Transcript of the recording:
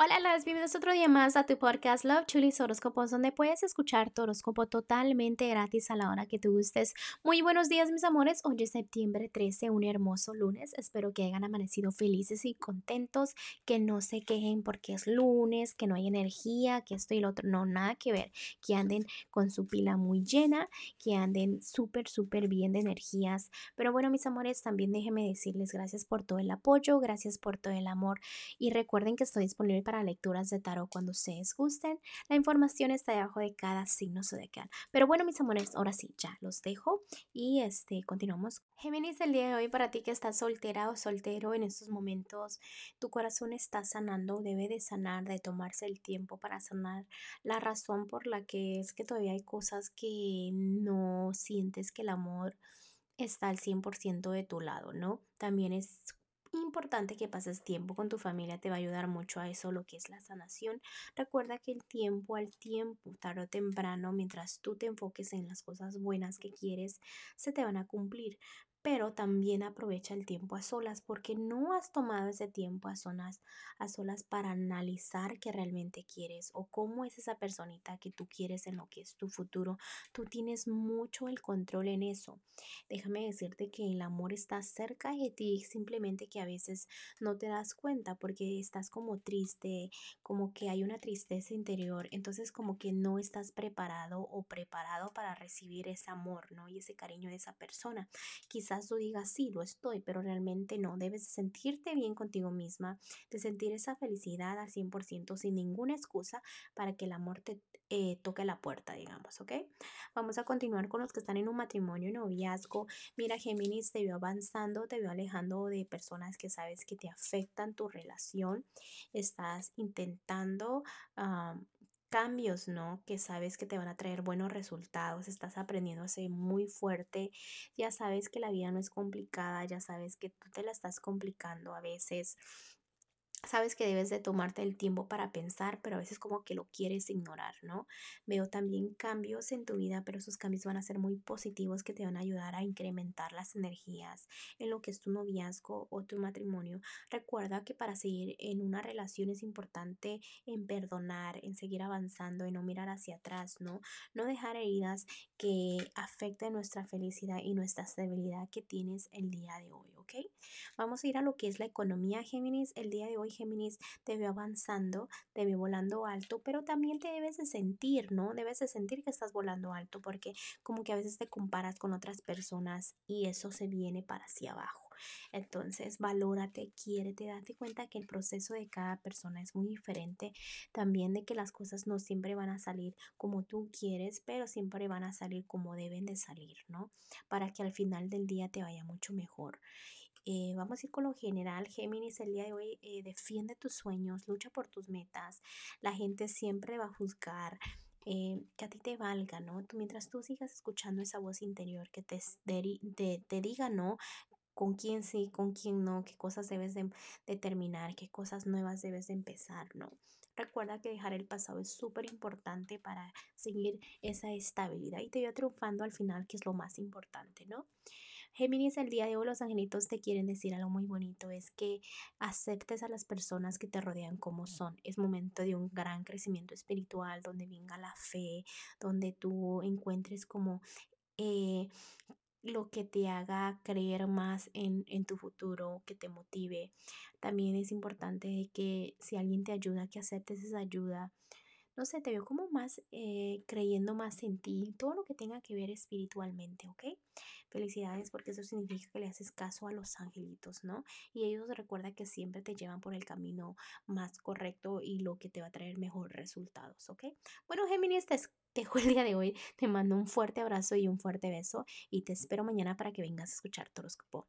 Hola, las bienvenidos otro día más a tu podcast Love Chulis Horóscopos, donde puedes escuchar tu horóscopo totalmente gratis a la hora que tú gustes. Muy buenos días, mis amores. Hoy es septiembre 13, un hermoso lunes. Espero que hayan amanecido felices y contentos, que no se quejen porque es lunes, que no hay energía, que esto y lo otro. No, nada que ver. Que anden con su pila muy llena, que anden súper, súper bien de energías. Pero bueno, mis amores, también déjenme decirles gracias por todo el apoyo, gracias por todo el amor y recuerden que estoy disponible para lecturas de tarot cuando ustedes gusten. La información está debajo de cada signo zodiacal. Pero bueno, mis amores, ahora sí, ya los dejo y este continuamos. Géminis, el día de hoy para ti que estás soltera o soltero en estos momentos, tu corazón está sanando, debe de sanar, de tomarse el tiempo para sanar la razón por la que es que todavía hay cosas que no sientes que el amor está al 100% de tu lado, ¿no? También es importante que pases tiempo con tu familia, te va a ayudar mucho a eso, lo que es la sanación. Recuerda que el tiempo al tiempo, tarde o temprano, mientras tú te enfoques en las cosas buenas que quieres, se te van a cumplir pero también aprovecha el tiempo a solas porque no has tomado ese tiempo a solas, a solas para analizar qué realmente quieres o cómo es esa personita que tú quieres en lo que es tu futuro. Tú tienes mucho el control en eso. Déjame decirte que el amor está cerca de ti, simplemente que a veces no te das cuenta porque estás como triste, como que hay una tristeza interior, entonces como que no estás preparado o preparado para recibir ese amor, ¿no? Y ese cariño de esa persona. Quizás tú digas, sí, lo estoy, pero realmente no. Debes sentirte bien contigo misma, de sentir esa felicidad al 100% sin ninguna excusa para que el amor te eh, toque la puerta, digamos, ¿ok? Vamos a continuar con los que están en un matrimonio, noviazgo. Mira, Géminis, te veo avanzando, te veo alejando de personas que sabes que te afectan tu relación. Estás intentando cambios, ¿no? Que sabes que te van a traer buenos resultados, estás aprendiendo a ser muy fuerte, ya sabes que la vida no es complicada, ya sabes que tú te la estás complicando a veces, Sabes que debes de tomarte el tiempo para pensar, pero a veces como que lo quieres ignorar, ¿no? Veo también cambios en tu vida, pero esos cambios van a ser muy positivos que te van a ayudar a incrementar las energías en lo que es tu noviazgo o tu matrimonio. Recuerda que para seguir en una relación es importante en perdonar, en seguir avanzando, en no mirar hacia atrás, ¿no? No dejar heridas que afecten nuestra felicidad y nuestra estabilidad que tienes el día de hoy, Vamos a ir a lo que es la economía, Géminis. El día de hoy Géminis, te veo avanzando, te veo volando alto, pero también te debes de sentir, ¿no? Debes de sentir que estás volando alto porque como que a veces te comparas con otras personas y eso se viene para hacia abajo. Entonces, valórate, quiérete, date cuenta que el proceso de cada persona es muy diferente. También de que las cosas no siempre van a salir como tú quieres, pero siempre van a salir como deben de salir, ¿no? Para que al final del día te vaya mucho mejor. Eh, vamos a ir con lo general. Géminis, el día de hoy eh, defiende tus sueños, lucha por tus metas. La gente siempre va a juzgar. Eh, que a ti te valga, ¿no? Tú, mientras tú sigas escuchando esa voz interior que te, te, te diga, ¿no? Con quién sí, con quién no, qué cosas debes de determinar, qué cosas nuevas debes de empezar, ¿no? Recuerda que dejar el pasado es súper importante para seguir esa estabilidad y te veo triunfando al final, que es lo más importante, ¿no? Géminis, el día de hoy los angelitos te quieren decir algo muy bonito, es que aceptes a las personas que te rodean como son. Es momento de un gran crecimiento espiritual, donde venga la fe, donde tú encuentres como... Eh, lo que te haga creer más en, en, tu futuro, que te motive. También es importante que si alguien te ayuda, que aceptes esa ayuda, no sé, te veo como más eh, creyendo más en ti, todo lo que tenga que ver espiritualmente, ¿ok? Felicidades porque eso significa que le haces caso a los angelitos, ¿no? Y ellos recuerda que siempre te llevan por el camino más correcto y lo que te va a traer mejores resultados, ¿ok? Bueno, Géminis, te dejo el día de hoy. Te mando un fuerte abrazo y un fuerte beso y te espero mañana para que vengas a escuchar tu horóscopo.